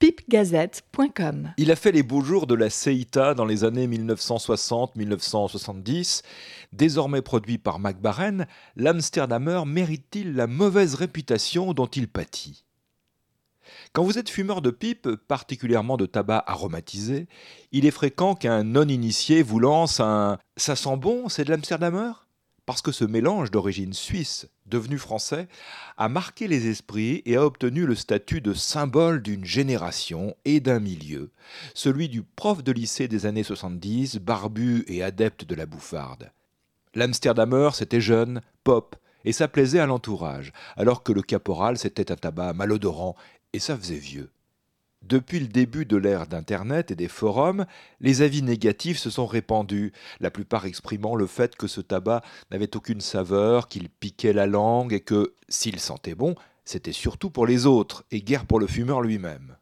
pipgazette.com. Il a fait les beaux jours de la Ceita dans les années 1960-1970. Désormais produit par McBaren, l'Amsterdamer mérite-t-il la mauvaise réputation dont il pâtit? Quand vous êtes fumeur de pipe, particulièrement de tabac aromatisé, il est fréquent qu'un non-initié vous lance un ⁇ ça sent bon, c'est de l'Amsterdamer ?⁇ parce que ce mélange d'origine suisse, devenu français, a marqué les esprits et a obtenu le statut de symbole d'une génération et d'un milieu, celui du prof de lycée des années 70, barbu et adepte de la bouffarde. L'Amsterdamer, c'était jeune, pop, et ça plaisait à l'entourage, alors que le caporal, c'était un tabac malodorant, et ça faisait vieux. Depuis le début de l'ère d'Internet et des forums, les avis négatifs se sont répandus, la plupart exprimant le fait que ce tabac n'avait aucune saveur, qu'il piquait la langue et que, s'il sentait bon, c'était surtout pour les autres et guère pour le fumeur lui-même.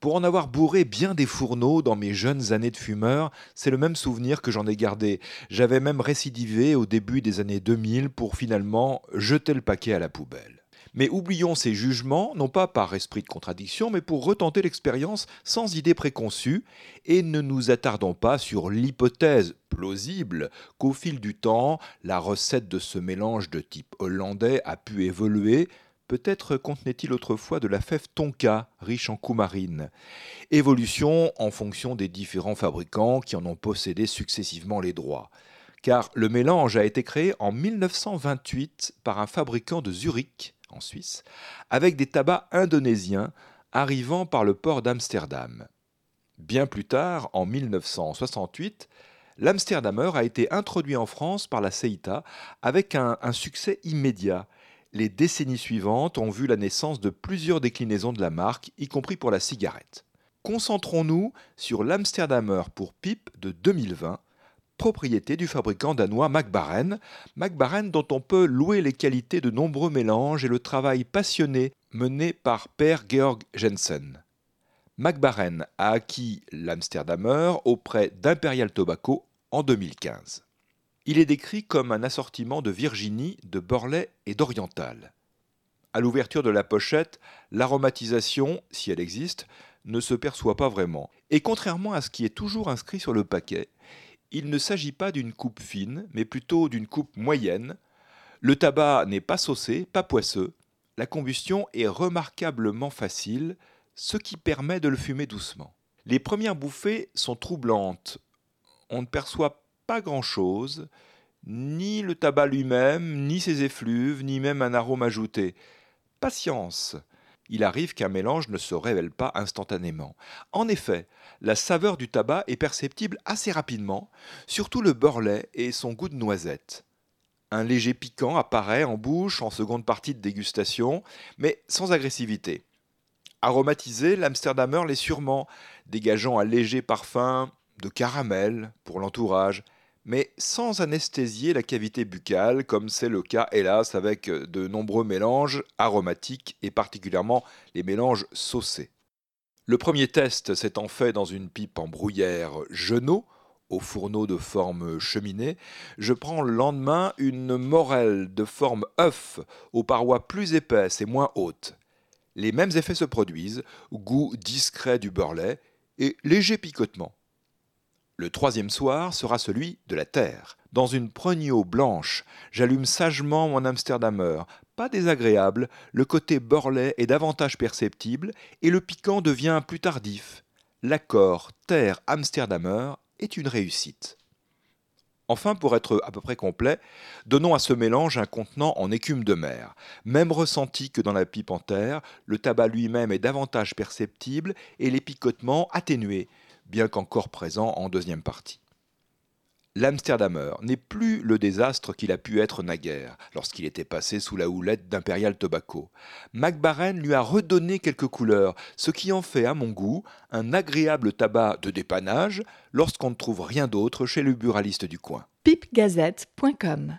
Pour en avoir bourré bien des fourneaux dans mes jeunes années de fumeur, c'est le même souvenir que j'en ai gardé. J'avais même récidivé au début des années 2000 pour finalement jeter le paquet à la poubelle. Mais oublions ces jugements, non pas par esprit de contradiction, mais pour retenter l'expérience sans idée préconçue, et ne nous attardons pas sur l'hypothèse plausible qu'au fil du temps, la recette de ce mélange de type hollandais a pu évoluer, Peut-être contenait-il autrefois de la fève tonka, riche en coumarine. Évolution en fonction des différents fabricants qui en ont possédé successivement les droits. Car le mélange a été créé en 1928 par un fabricant de Zurich, en Suisse, avec des tabacs indonésiens arrivant par le port d'Amsterdam. Bien plus tard, en 1968, l'Amsterdamer a été introduit en France par la CEITA avec un, succès immédiat. Les décennies suivantes ont vu la naissance de plusieurs déclinaisons de la marque, y compris pour la cigarette. Concentrons-nous sur l'Amsterdamer pour pipe de 2020, propriété du fabricant danois McBaren, McBaren dont on peut louer les qualités de nombreux mélanges et le travail passionné mené par Per Georg Jensen. McBaren a acquis l'Amsterdamer auprès d'Imperial Tobacco en 2015. Il est décrit comme un assortiment de Virginie, de Borley et d'Oriental. À l'ouverture de la pochette, l'aromatisation, si elle existe, ne se perçoit pas vraiment. Et contrairement à ce qui est toujours inscrit sur le paquet, il ne s'agit pas d'une coupe fine, mais plutôt d'une coupe moyenne. Le tabac n'est pas saucé, pas poisseux. La combustion est remarquablement facile, ce qui permet de le fumer doucement. Les premières bouffées sont troublantes. On ne perçoit pas grand-chose, ni le tabac lui-même, ni ses effluves, ni même un arôme ajouté. Patience il arrive qu'un mélange ne se révèle pas instantanément. En effet, la saveur du tabac est perceptible assez rapidement, surtout le beurre et son goût de noisette. Un léger piquant apparaît en bouche en seconde partie de dégustation, mais sans agressivité. Aromatisé, l'Amsterdamer l'est sûrement, dégageant un léger parfum de caramel pour l'entourage, mais sans anesthésier la cavité buccale, comme c'est le cas hélas avec de nombreux mélanges aromatiques et particulièrement les mélanges saucés. Le premier test s'étant fait dans une pipe en bruyère Genot, au fourneau de forme cheminée, je prends le lendemain une morelle de forme œuf aux parois plus épaisses et moins hautes. Les mêmes effets se produisent, goût discret du beurre et léger picotement. Le troisième soir sera celui de la terre. Dans une prenio blanche, j'allume sagement mon Amsterdamer. Pas désagréable, le côté beurre est davantage perceptible et le piquant devient plus tardif. L'accord terre-Amsterdamer est une réussite. Enfin, pour être à peu près complet, donnons à ce mélange un contenant en écume de mer. Même ressenti que dans la pipe en terre, le tabac lui-même est davantage perceptible et les picotements atténués bien qu'encore présent en deuxième partie. L'Amsterdamer n'est plus le désastre qu'il a pu être naguère, lorsqu'il était passé sous la houlette d'Imperial Tobacco. McBaren lui a redonné quelques couleurs, ce qui en fait, à mon goût, un agréable tabac de dépannage lorsqu'on ne trouve rien d'autre chez le buraliste du coin. pipegazette.com